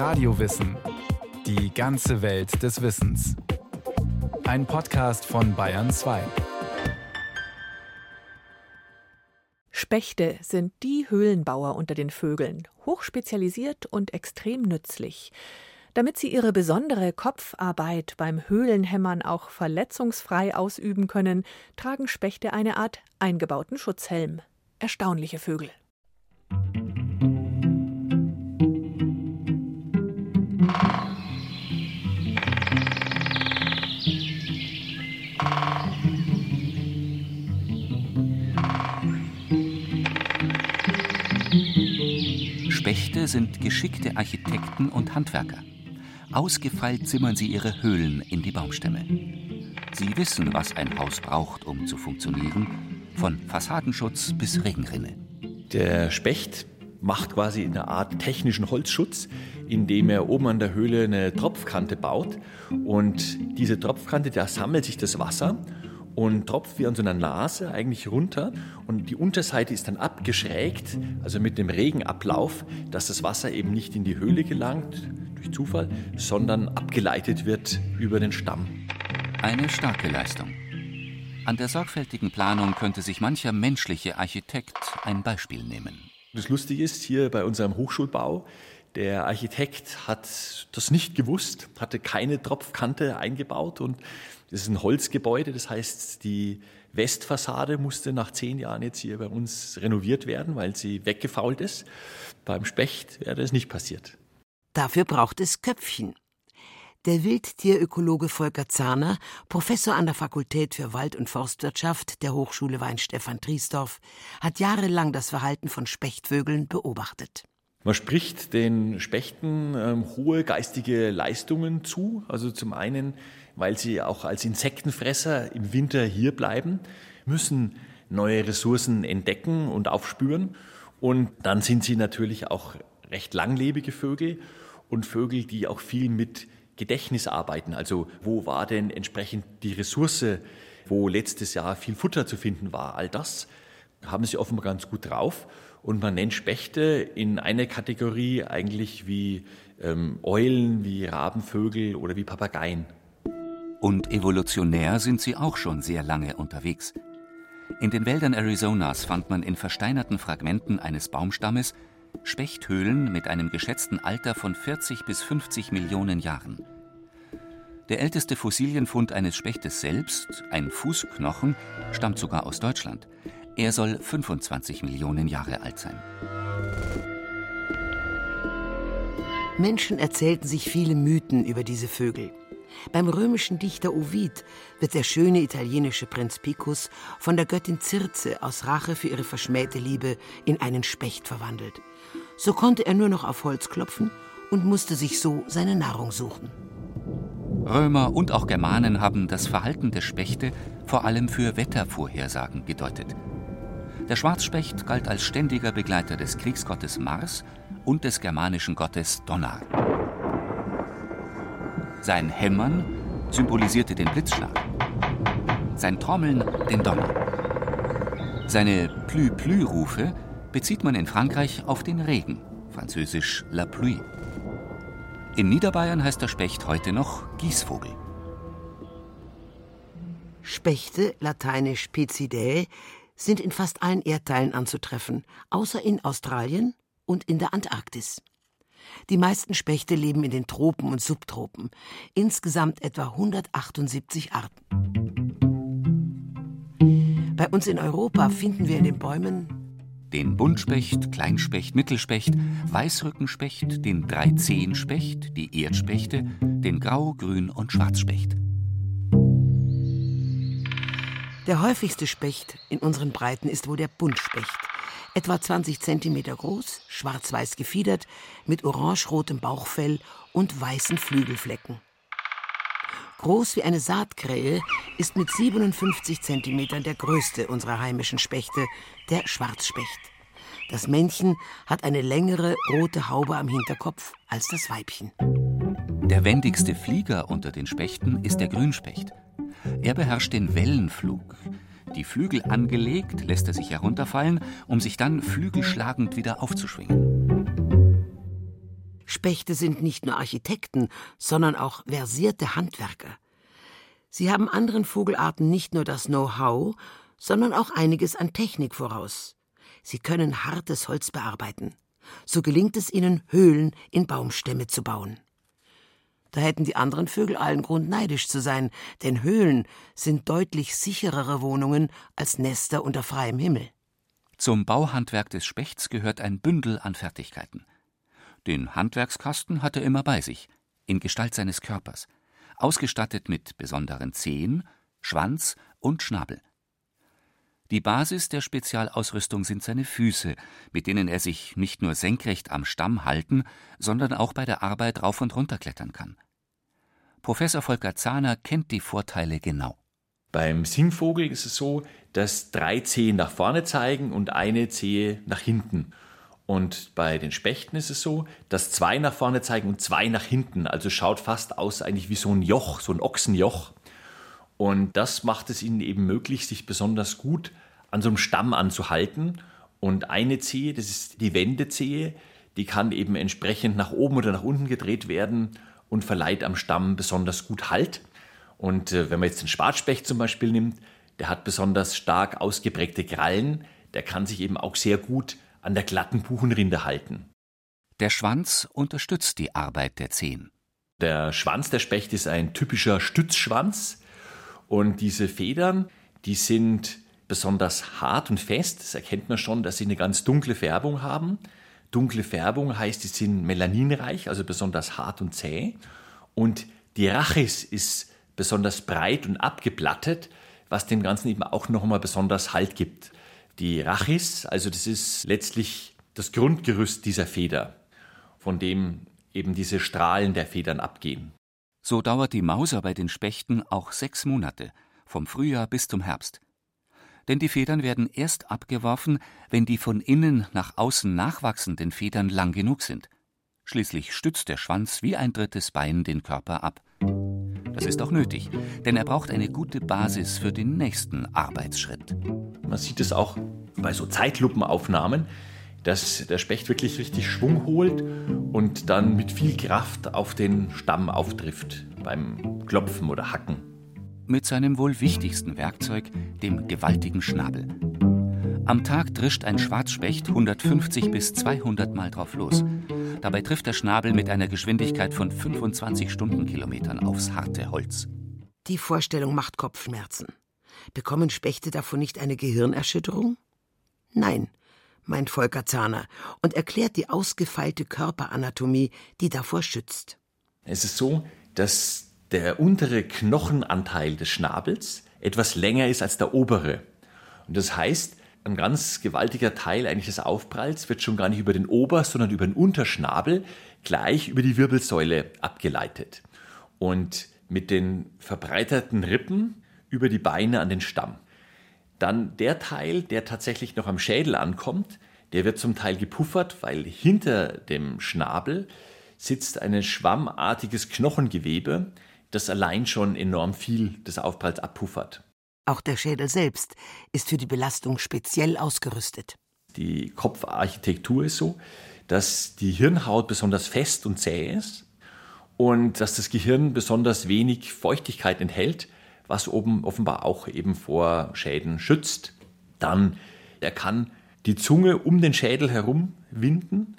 Radiowissen. Die ganze Welt des Wissens. Ein Podcast von Bayern 2. Spechte sind die Höhlenbauer unter den Vögeln, hochspezialisiert und extrem nützlich. Damit sie ihre besondere Kopfarbeit beim Höhlenhämmern auch verletzungsfrei ausüben können, tragen Spechte eine Art eingebauten Schutzhelm. Erstaunliche Vögel. Spechte sind geschickte Architekten und Handwerker. Ausgefeilt zimmern sie ihre Höhlen in die Baumstämme. Sie wissen, was ein Haus braucht, um zu funktionieren, von Fassadenschutz bis Regenrinne. Der Specht macht quasi eine Art technischen Holzschutz, indem er oben an der Höhle eine Tropfkante baut. Und diese Tropfkante, da sammelt sich das Wasser und tropft wie an so einer Nase eigentlich runter. Und die Unterseite ist dann abgeschrägt, also mit dem Regenablauf, dass das Wasser eben nicht in die Höhle gelangt durch Zufall, sondern abgeleitet wird über den Stamm. Eine starke Leistung. An der sorgfältigen Planung könnte sich mancher menschliche Architekt ein Beispiel nehmen. Das Lustige ist, hier bei unserem Hochschulbau, der Architekt hat das nicht gewusst, hatte keine Tropfkante eingebaut und das ist ein Holzgebäude, das heißt, die Westfassade musste nach zehn Jahren jetzt hier bei uns renoviert werden, weil sie weggefault ist. Beim Specht wäre das nicht passiert. Dafür braucht es Köpfchen. Der Wildtierökologe Volker Zahner, Professor an der Fakultät für Wald- und Forstwirtschaft der Hochschule Weinstefan Triesdorf, hat jahrelang das Verhalten von Spechtvögeln beobachtet. Man spricht den Spechten ähm, hohe geistige Leistungen zu. Also zum einen, weil sie auch als Insektenfresser im Winter hier bleiben, müssen neue Ressourcen entdecken und aufspüren. Und dann sind sie natürlich auch recht langlebige Vögel und Vögel, die auch viel mit Gedächtnis arbeiten. Also wo war denn entsprechend die Ressource, wo letztes Jahr viel Futter zu finden war? All das haben sie offenbar ganz gut drauf. Und man nennt Spechte in einer Kategorie eigentlich wie ähm, Eulen, wie Rabenvögel oder wie Papageien. Und evolutionär sind sie auch schon sehr lange unterwegs. In den Wäldern Arizonas fand man in versteinerten Fragmenten eines Baumstammes Spechthöhlen mit einem geschätzten Alter von 40 bis 50 Millionen Jahren. Der älteste Fossilienfund eines Spechtes selbst, ein Fußknochen, stammt sogar aus Deutschland. Er soll 25 Millionen Jahre alt sein. Menschen erzählten sich viele Mythen über diese Vögel. Beim römischen Dichter Ovid wird der schöne italienische Prinz Picus von der Göttin Circe aus Rache für ihre verschmähte Liebe in einen Specht verwandelt. So konnte er nur noch auf Holz klopfen und musste sich so seine Nahrung suchen. Römer und auch Germanen haben das Verhalten der Spechte vor allem für Wettervorhersagen gedeutet. Der Schwarzspecht galt als ständiger Begleiter des Kriegsgottes Mars und des germanischen Gottes Donner. Sein Hämmern symbolisierte den Blitzschlag, sein Trommeln den Donner. Seine Plü-Plü-Rufe bezieht man in Frankreich auf den Regen, französisch La Pluie. In Niederbayern heißt der Specht heute noch Gießvogel. Spechte, lateinisch Picidae, sind in fast allen Erdteilen anzutreffen, außer in Australien und in der Antarktis. Die meisten Spechte leben in den Tropen und Subtropen, insgesamt etwa 178 Arten. Bei uns in Europa finden wir in den Bäumen den Buntspecht, Kleinspecht, Mittelspecht, Weißrückenspecht, den Dreizehenspecht, die Erdspechte, den Grau-, Grün- und Schwarzspecht. Der häufigste Specht in unseren Breiten ist wohl der Buntspecht. Etwa 20 cm groß, schwarz-weiß gefiedert, mit orange-rotem Bauchfell und weißen Flügelflecken. Groß wie eine Saatkrähe ist mit 57 cm der größte unserer heimischen Spechte, der Schwarzspecht. Das Männchen hat eine längere rote Haube am Hinterkopf als das Weibchen. Der wendigste Flieger unter den Spechten ist der Grünspecht. Er beherrscht den Wellenflug. Die Flügel angelegt, lässt er sich herunterfallen, um sich dann flügelschlagend wieder aufzuschwingen. Spechte sind nicht nur Architekten, sondern auch versierte Handwerker. Sie haben anderen Vogelarten nicht nur das Know-how, sondern auch einiges an Technik voraus. Sie können hartes Holz bearbeiten. So gelingt es ihnen, Höhlen in Baumstämme zu bauen. Da hätten die anderen Vögel allen Grund neidisch zu sein, denn Höhlen sind deutlich sicherere Wohnungen als Nester unter freiem Himmel. Zum Bauhandwerk des Spechts gehört ein Bündel an Fertigkeiten. Den Handwerkskasten hat er immer bei sich, in Gestalt seines Körpers, ausgestattet mit besonderen Zehen, Schwanz und Schnabel. Die Basis der Spezialausrüstung sind seine Füße, mit denen er sich nicht nur senkrecht am Stamm halten, sondern auch bei der Arbeit rauf und runter klettern kann. Professor Volker Zahner kennt die Vorteile genau. Beim Singvogel ist es so, dass drei Zehen nach vorne zeigen und eine Zehe nach hinten. Und bei den Spechten ist es so, dass zwei nach vorne zeigen und zwei nach hinten. Also schaut fast aus eigentlich wie so ein Joch, so ein Ochsenjoch. Und das macht es ihnen eben möglich, sich besonders gut an so einem Stamm anzuhalten. Und eine Zehe, das ist die Wendezehe, die kann eben entsprechend nach oben oder nach unten gedreht werden und verleiht am Stamm besonders gut Halt. Und äh, wenn man jetzt den Schwarzspecht zum Beispiel nimmt, der hat besonders stark ausgeprägte Krallen, der kann sich eben auch sehr gut an der glatten Buchenrinde halten. Der Schwanz unterstützt die Arbeit der Zehen. Der Schwanz der Specht ist ein typischer Stützschwanz. Und diese Federn, die sind besonders hart und fest. Das erkennt man schon, dass sie eine ganz dunkle Färbung haben. Dunkle Färbung heißt, sie sind melaninreich, also besonders hart und zäh. Und die Rachis ist besonders breit und abgeplattet, was dem Ganzen eben auch nochmal besonders Halt gibt. Die Rachis, also das ist letztlich das Grundgerüst dieser Feder, von dem eben diese Strahlen der Federn abgehen. So dauert die Mauser bei den Spechten auch sechs Monate, vom Frühjahr bis zum Herbst. Denn die Federn werden erst abgeworfen, wenn die von innen nach außen nachwachsenden Federn lang genug sind. Schließlich stützt der Schwanz wie ein drittes Bein den Körper ab. Das ist auch nötig, denn er braucht eine gute Basis für den nächsten Arbeitsschritt. Man sieht es auch bei so Zeitlupenaufnahmen, dass der Specht wirklich richtig Schwung holt und dann mit viel Kraft auf den Stamm auftrifft beim Klopfen oder Hacken. Mit seinem wohl wichtigsten Werkzeug, dem gewaltigen Schnabel. Am Tag drischt ein Schwarzspecht 150 bis 200 Mal drauf los. Dabei trifft der Schnabel mit einer Geschwindigkeit von 25 Stundenkilometern aufs harte Holz. Die Vorstellung macht Kopfschmerzen. Bekommen Spechte davon nicht eine Gehirnerschütterung? Nein, meint Volker Zahner und erklärt die ausgefeilte Körperanatomie, die davor schützt. Es ist so, dass der untere Knochenanteil des Schnabels etwas länger ist als der obere. Und das heißt, ein ganz gewaltiger Teil eigentlich des Aufpralls wird schon gar nicht über den Ober-, sondern über den Unterschnabel gleich über die Wirbelsäule abgeleitet. Und mit den verbreiterten Rippen über die Beine an den Stamm. Dann der Teil, der tatsächlich noch am Schädel ankommt, der wird zum Teil gepuffert, weil hinter dem Schnabel sitzt ein schwammartiges Knochengewebe, das allein schon enorm viel des Aufpralls abpuffert. Auch der Schädel selbst ist für die Belastung speziell ausgerüstet. Die Kopfarchitektur ist so, dass die Hirnhaut besonders fest und zäh ist und dass das Gehirn besonders wenig Feuchtigkeit enthält, was oben offenbar auch eben vor Schäden schützt. Dann, er kann die Zunge um den Schädel herum winden,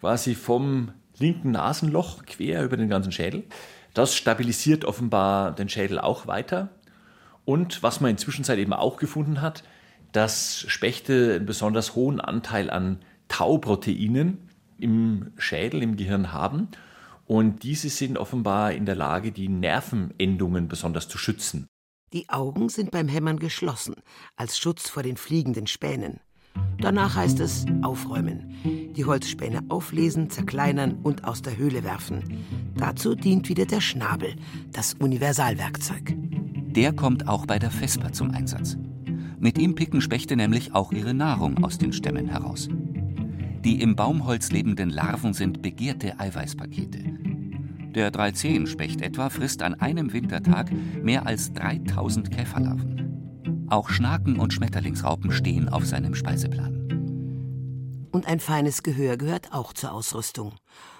quasi vom linken Nasenloch quer über den ganzen Schädel. Das stabilisiert offenbar den Schädel auch weiter. Und was man inzwischen eben auch gefunden hat, dass Spechte einen besonders hohen Anteil an Tauproteinen im Schädel, im Gehirn haben und diese sind offenbar in der Lage, die Nervenendungen besonders zu schützen. Die Augen sind beim Hämmern geschlossen, als Schutz vor den fliegenden Spänen. Danach heißt es aufräumen, die Holzspäne auflesen, zerkleinern und aus der Höhle werfen. Dazu dient wieder der Schnabel, das Universalwerkzeug. Der kommt auch bei der Vesper zum Einsatz. Mit ihm picken Spechte nämlich auch ihre Nahrung aus den Stämmen heraus. Die im Baumholz lebenden Larven sind begehrte Eiweißpakete. Der Dreizehenspecht etwa frisst an einem Wintertag mehr als 3000 Käferlarven. Auch Schnaken und Schmetterlingsraupen stehen auf seinem Speiseplan. Und ein feines Gehör gehört auch zur Ausrüstung.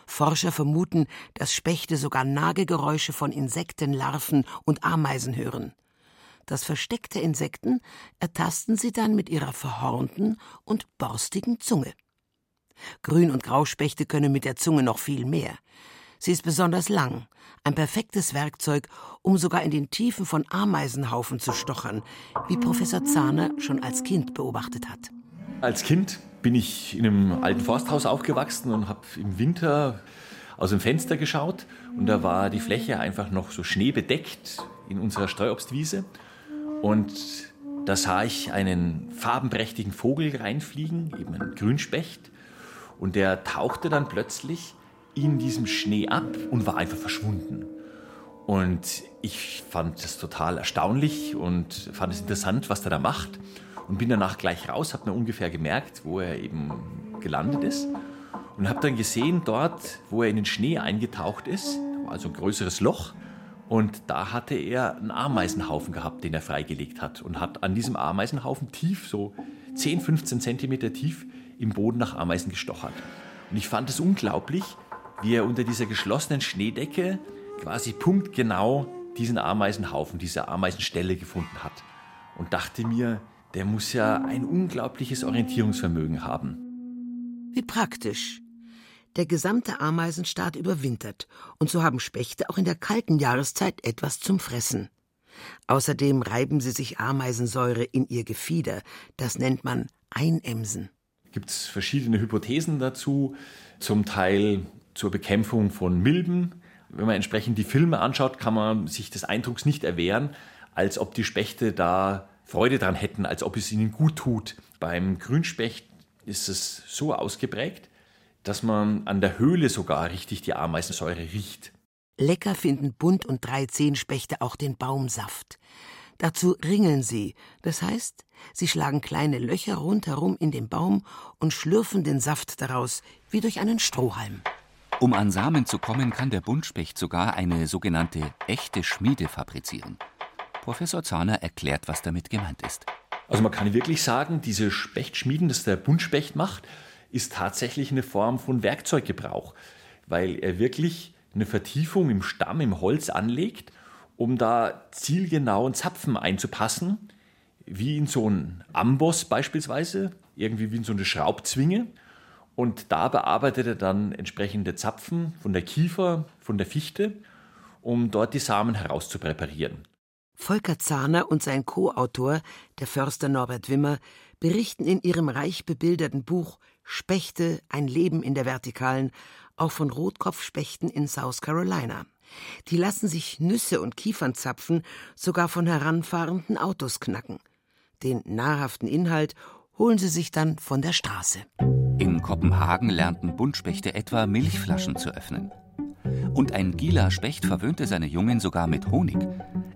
Forscher vermuten, dass Spechte sogar Nagegeräusche von Insektenlarven und Ameisen hören. Das versteckte Insekten ertasten sie dann mit ihrer verhornten und borstigen Zunge. Grün- und Grauspechte können mit der Zunge noch viel mehr. Sie ist besonders lang, ein perfektes Werkzeug, um sogar in den Tiefen von Ameisenhaufen zu stochern, wie Professor Zahner schon als Kind beobachtet hat. Als Kind bin ich in einem alten Forsthaus aufgewachsen und habe im Winter aus dem Fenster geschaut. Und da war die Fläche einfach noch so schneebedeckt in unserer Streuobstwiese. Und da sah ich einen farbenprächtigen Vogel reinfliegen, eben einen Grünspecht. Und der tauchte dann plötzlich in diesem Schnee ab und war einfach verschwunden. Und ich fand das total erstaunlich und fand es interessant, was der da macht und bin danach gleich raus, habe mir ungefähr gemerkt, wo er eben gelandet ist und habe dann gesehen, dort, wo er in den Schnee eingetaucht ist, also ein größeres Loch, und da hatte er einen Ameisenhaufen gehabt, den er freigelegt hat und hat an diesem Ameisenhaufen tief, so 10, 15 Zentimeter tief, im Boden nach Ameisen gestochert. Und ich fand es unglaublich, wie er unter dieser geschlossenen Schneedecke quasi punktgenau diesen Ameisenhaufen, diese Ameisenstelle gefunden hat. Und dachte mir, der muss ja ein unglaubliches Orientierungsvermögen haben. Wie praktisch. Der gesamte Ameisenstaat überwintert, und so haben Spechte auch in der kalten Jahreszeit etwas zum Fressen. Außerdem reiben sie sich Ameisensäure in ihr Gefieder, das nennt man Einemsen. Gibt es verschiedene Hypothesen dazu, zum Teil zur Bekämpfung von Milben. Wenn man entsprechend die Filme anschaut, kann man sich des Eindrucks nicht erwehren, als ob die Spechte da Freude daran hätten, als ob es ihnen gut tut. Beim Grünspecht ist es so ausgeprägt, dass man an der Höhle sogar richtig die Ameisensäure riecht. Lecker finden Bunt- und Dreizehnspechte auch den Baumsaft. Dazu ringeln sie, das heißt, sie schlagen kleine Löcher rundherum in den Baum und schlürfen den Saft daraus wie durch einen Strohhalm. Um an Samen zu kommen, kann der Buntspecht sogar eine sogenannte echte Schmiede fabrizieren. Professor Zahner erklärt, was damit gemeint ist. Also man kann wirklich sagen, diese Spechtschmieden, das der Buntspecht macht, ist tatsächlich eine Form von Werkzeuggebrauch, weil er wirklich eine Vertiefung im Stamm, im Holz anlegt, um da zielgenau einen Zapfen einzupassen, wie in so einen Amboss beispielsweise, irgendwie wie in so eine Schraubzwinge. Und da bearbeitet er dann entsprechende Zapfen von der Kiefer, von der Fichte, um dort die Samen herauszupräparieren. Volker Zahner und sein Co-Autor, der Förster Norbert Wimmer, berichten in ihrem reich bebilderten Buch Spechte, ein Leben in der Vertikalen, auch von Rotkopfspechten in South Carolina. Die lassen sich Nüsse und Kiefernzapfen sogar von heranfahrenden Autos knacken. Den nahrhaften Inhalt holen sie sich dann von der Straße. In Kopenhagen lernten Buntspechte etwa Milchflaschen zu öffnen. Und ein Gila Specht verwöhnte seine Jungen sogar mit Honig.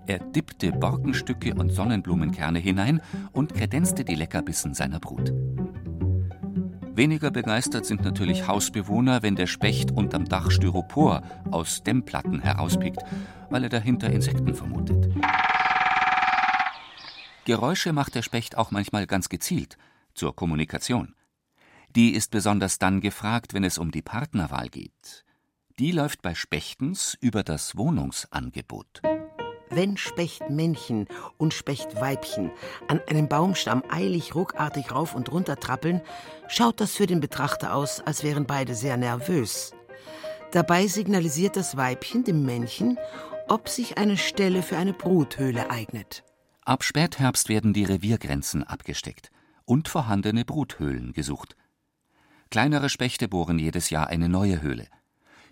Er dippte Borkenstücke und Sonnenblumenkerne hinein und kredenzte die Leckerbissen seiner Brut. Weniger begeistert sind natürlich Hausbewohner, wenn der Specht unterm Dach Styropor aus Dämmplatten herauspickt, weil er dahinter Insekten vermutet. Geräusche macht der Specht auch manchmal ganz gezielt zur Kommunikation. Die ist besonders dann gefragt, wenn es um die Partnerwahl geht. Die läuft bei Spechtens über das Wohnungsangebot. Wenn Spechtmännchen und Spechtweibchen an einem Baumstamm eilig ruckartig rauf und runter trappeln, schaut das für den Betrachter aus, als wären beide sehr nervös. Dabei signalisiert das Weibchen dem Männchen, ob sich eine Stelle für eine Bruthöhle eignet. Ab Spätherbst werden die Reviergrenzen abgesteckt und vorhandene Bruthöhlen gesucht. Kleinere Spechte bohren jedes Jahr eine neue Höhle.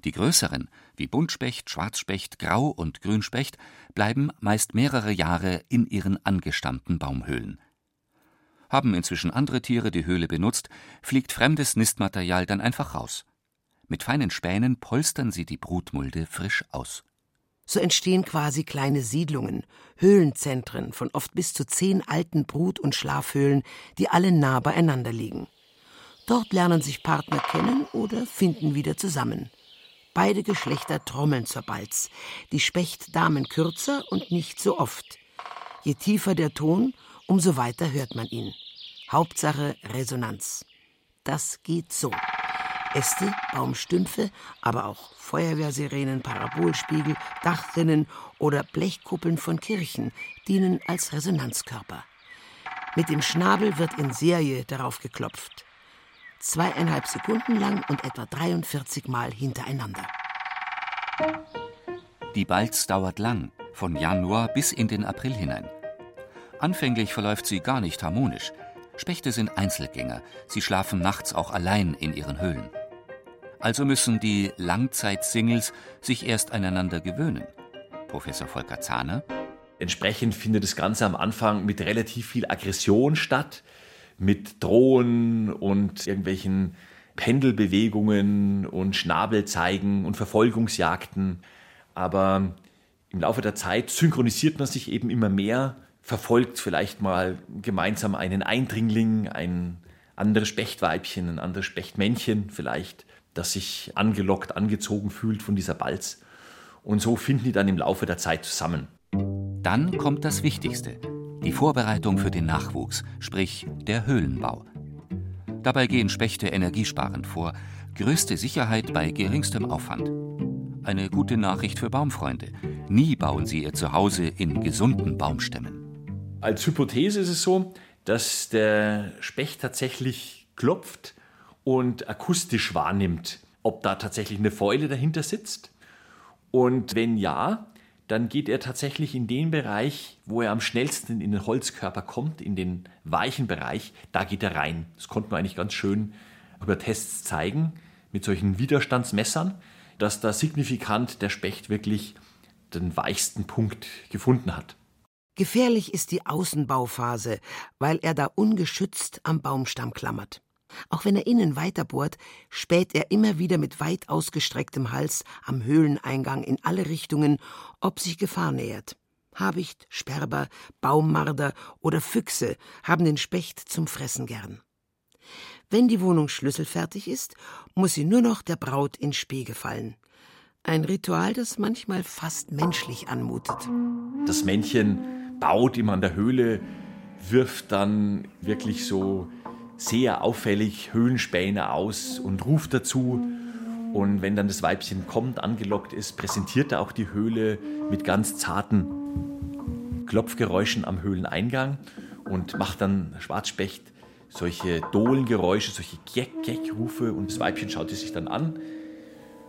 Die größeren, wie Buntspecht, Schwarzspecht, Grau- und Grünspecht, bleiben meist mehrere Jahre in ihren angestammten Baumhöhlen. Haben inzwischen andere Tiere die Höhle benutzt, fliegt fremdes Nistmaterial dann einfach raus. Mit feinen Spänen polstern sie die Brutmulde frisch aus. So entstehen quasi kleine Siedlungen, Höhlenzentren von oft bis zu zehn alten Brut- und Schlafhöhlen, die alle nah beieinander liegen. Dort lernen sich Partner kennen oder finden wieder zusammen. Beide Geschlechter trommeln zur Balz. Die Spechtdamen kürzer und nicht so oft. Je tiefer der Ton, umso weiter hört man ihn. Hauptsache Resonanz. Das geht so. Äste, Baumstümpfe, aber auch Feuerwehrsirenen, Parabolspiegel, Dachrinnen oder Blechkuppeln von Kirchen dienen als Resonanzkörper. Mit dem Schnabel wird in Serie darauf geklopft. Zweieinhalb Sekunden lang und etwa 43 Mal hintereinander. Die Balz dauert lang, von Januar bis in den April hinein. Anfänglich verläuft sie gar nicht harmonisch. Spechte sind Einzelgänger, sie schlafen nachts auch allein in ihren Höhlen. Also müssen die Langzeitsingles sich erst aneinander gewöhnen. Professor Volker Zahner Entsprechend findet das Ganze am Anfang mit relativ viel Aggression statt, mit Drohen und irgendwelchen Pendelbewegungen und Schnabelzeigen und Verfolgungsjagden. Aber im Laufe der Zeit synchronisiert man sich eben immer mehr, verfolgt vielleicht mal gemeinsam einen Eindringling, ein anderes Spechtweibchen, ein anderes Spechtmännchen vielleicht, das sich angelockt, angezogen fühlt von dieser Balz. Und so finden die dann im Laufe der Zeit zusammen. Dann kommt das Wichtigste, die Vorbereitung für den Nachwuchs, sprich der Höhlenbau. Dabei gehen Spechte energiesparend vor, größte Sicherheit bei geringstem Aufwand. Eine gute Nachricht für Baumfreunde. Nie bauen sie ihr Zuhause in gesunden Baumstämmen. Als Hypothese ist es so, dass der Specht tatsächlich klopft und akustisch wahrnimmt, ob da tatsächlich eine Fäule dahinter sitzt. Und wenn ja, dann geht er tatsächlich in den Bereich, wo er am schnellsten in den Holzkörper kommt, in den weichen Bereich, da geht er rein. Das konnte man eigentlich ganz schön über Tests zeigen, mit solchen Widerstandsmessern, dass da signifikant der Specht wirklich den weichsten Punkt gefunden hat. Gefährlich ist die Außenbauphase, weil er da ungeschützt am Baumstamm klammert. Auch wenn er innen weiterbohrt, späht er immer wieder mit weit ausgestrecktem Hals am Höhleneingang in alle Richtungen, ob sich Gefahr nähert. Habicht, Sperber, Baummarder oder Füchse haben den Specht zum Fressen gern. Wenn die Wohnung schlüsselfertig ist, muss sie nur noch der Braut in Spee gefallen. Ein Ritual, das manchmal fast menschlich anmutet. Das Männchen baut immer an der Höhle, wirft dann wirklich so sehr auffällig Höhlenspäne aus und ruft dazu. Und wenn dann das Weibchen kommt, angelockt ist, präsentiert er auch die Höhle mit ganz zarten Klopfgeräuschen am Höhleneingang und macht dann Schwarzspecht solche Dohlengeräusche, solche Geck-Geck-Rufe und das Weibchen schaut es sich dann an,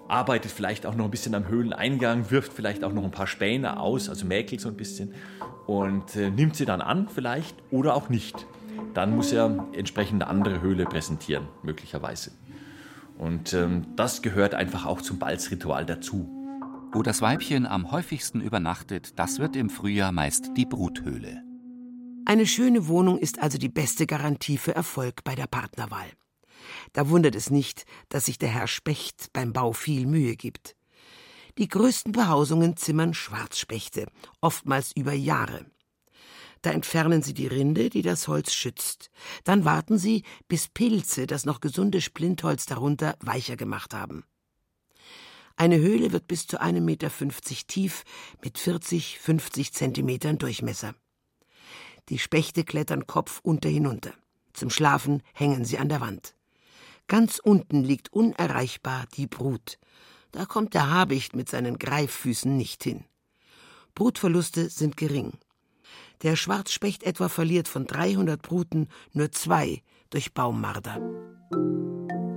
arbeitet vielleicht auch noch ein bisschen am Höhleneingang, wirft vielleicht auch noch ein paar Späne aus, also mäkelt so ein bisschen und äh, nimmt sie dann an vielleicht oder auch nicht dann muss er entsprechend eine andere Höhle präsentieren, möglicherweise. Und ähm, das gehört einfach auch zum Balzritual dazu. Wo das Weibchen am häufigsten übernachtet, das wird im Frühjahr meist die Bruthöhle. Eine schöne Wohnung ist also die beste Garantie für Erfolg bei der Partnerwahl. Da wundert es nicht, dass sich der Herr Specht beim Bau viel Mühe gibt. Die größten Behausungen zimmern Schwarzspechte, oftmals über Jahre. Da entfernen sie die Rinde, die das Holz schützt. Dann warten sie, bis Pilze das noch gesunde Splintholz darunter weicher gemacht haben. Eine Höhle wird bis zu 1,50 Meter tief mit 40, 50 Zentimetern Durchmesser. Die Spechte klettern Kopf unter hinunter. Zum Schlafen hängen sie an der Wand. Ganz unten liegt unerreichbar die Brut. Da kommt der Habicht mit seinen Greiffüßen nicht hin. Brutverluste sind gering. Der Schwarzspecht etwa verliert von 300 Bruten nur zwei durch Baummarder.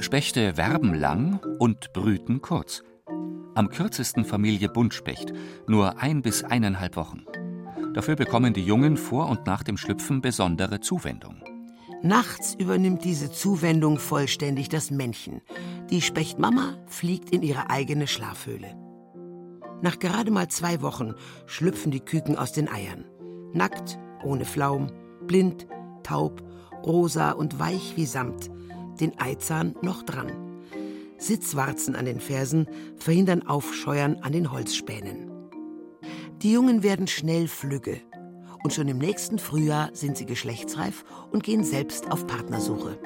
Spechte werben lang und brüten kurz. Am kürzesten Familie Buntspecht, nur ein bis eineinhalb Wochen. Dafür bekommen die Jungen vor und nach dem Schlüpfen besondere Zuwendung. Nachts übernimmt diese Zuwendung vollständig das Männchen. Die Spechtmama fliegt in ihre eigene Schlafhöhle. Nach gerade mal zwei Wochen schlüpfen die Küken aus den Eiern. Nackt, ohne Flaum, blind, taub, rosa und weich wie Samt, den Eizahn noch dran. Sitzwarzen an den Fersen verhindern Aufscheuern an den Holzspänen. Die Jungen werden schnell flügge und schon im nächsten Frühjahr sind sie geschlechtsreif und gehen selbst auf Partnersuche.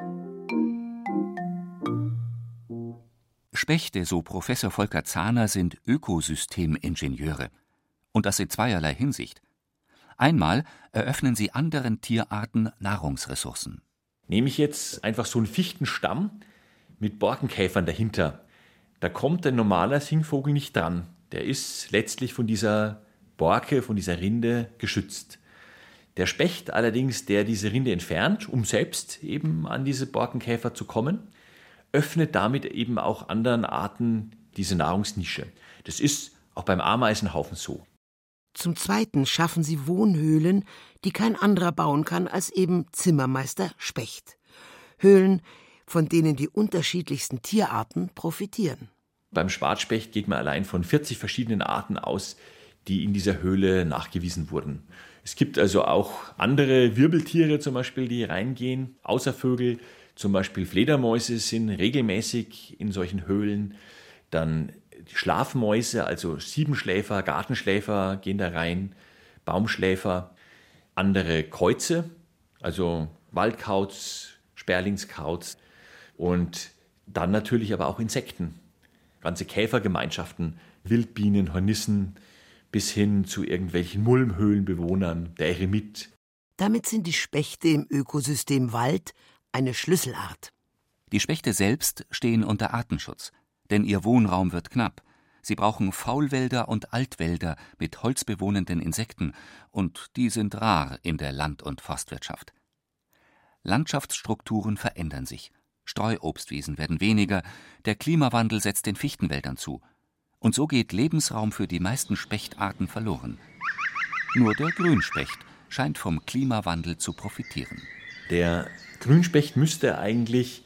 Spechte, so Professor Volker Zahner, sind Ökosystemingenieure. Und das in zweierlei Hinsicht. Einmal eröffnen sie anderen Tierarten Nahrungsressourcen. Nehme ich jetzt einfach so einen Fichtenstamm mit Borkenkäfern dahinter. Da kommt ein normaler Singvogel nicht dran. Der ist letztlich von dieser Borke, von dieser Rinde geschützt. Der Specht allerdings, der diese Rinde entfernt, um selbst eben an diese Borkenkäfer zu kommen, öffnet damit eben auch anderen Arten diese Nahrungsnische. Das ist auch beim Ameisenhaufen so. Zum Zweiten schaffen sie Wohnhöhlen, die kein anderer bauen kann als eben Zimmermeister Specht. Höhlen, von denen die unterschiedlichsten Tierarten profitieren. Beim Schwarzspecht geht man allein von 40 verschiedenen Arten aus, die in dieser Höhle nachgewiesen wurden. Es gibt also auch andere Wirbeltiere zum Beispiel, die reingehen, außer Vögel. Zum Beispiel Fledermäuse sind regelmäßig in solchen Höhlen. Dann Schlafmäuse, also Siebenschläfer, Gartenschläfer gehen da rein, Baumschläfer, andere Käuze, also Waldkauz, Sperlingskauz und dann natürlich aber auch Insekten, ganze Käfergemeinschaften, Wildbienen, Hornissen, bis hin zu irgendwelchen Mulmhöhlenbewohnern, der Eremit. Damit sind die Spechte im Ökosystem Wald eine Schlüsselart. Die Spechte selbst stehen unter Artenschutz denn ihr Wohnraum wird knapp. Sie brauchen Faulwälder und Altwälder mit holzbewohnenden Insekten, und die sind rar in der Land- und Forstwirtschaft. Landschaftsstrukturen verändern sich. Streuobstwiesen werden weniger, der Klimawandel setzt den Fichtenwäldern zu. Und so geht Lebensraum für die meisten Spechtarten verloren. Nur der Grünspecht scheint vom Klimawandel zu profitieren. Der Grünspecht müsste eigentlich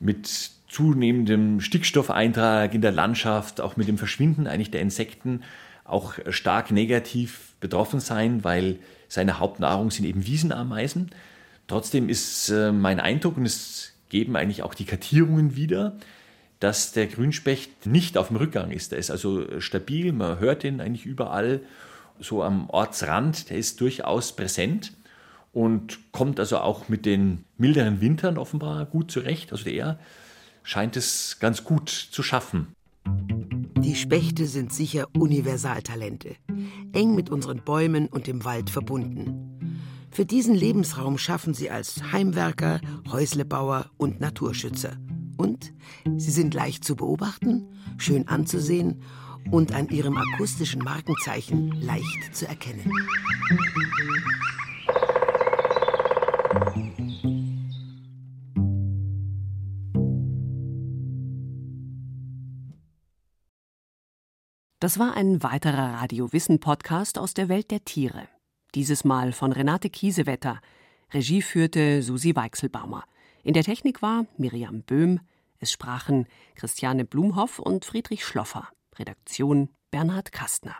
mit zunehmendem Stickstoffeintrag in der Landschaft, auch mit dem Verschwinden eigentlich der Insekten auch stark negativ betroffen sein, weil seine Hauptnahrung sind eben Wiesenameisen. Trotzdem ist äh, mein Eindruck, und es geben eigentlich auch die Kartierungen wieder, dass der Grünspecht nicht auf dem Rückgang ist. Der ist also stabil, man hört ihn eigentlich überall, so am Ortsrand, der ist durchaus präsent und kommt also auch mit den milderen Wintern offenbar gut zurecht. Also der scheint es ganz gut zu schaffen. Die Spechte sind sicher Universaltalente, eng mit unseren Bäumen und dem Wald verbunden. Für diesen Lebensraum schaffen sie als Heimwerker, Häuslebauer und Naturschützer. Und sie sind leicht zu beobachten, schön anzusehen und an ihrem akustischen Markenzeichen leicht zu erkennen. Das war ein weiterer Radio-Wissen-Podcast aus der Welt der Tiere. Dieses Mal von Renate Kiesewetter. Regie führte Susi Weichselbaumer. In der Technik war Miriam Böhm. Es sprachen Christiane Blumhoff und Friedrich Schloffer. Redaktion Bernhard Kastner.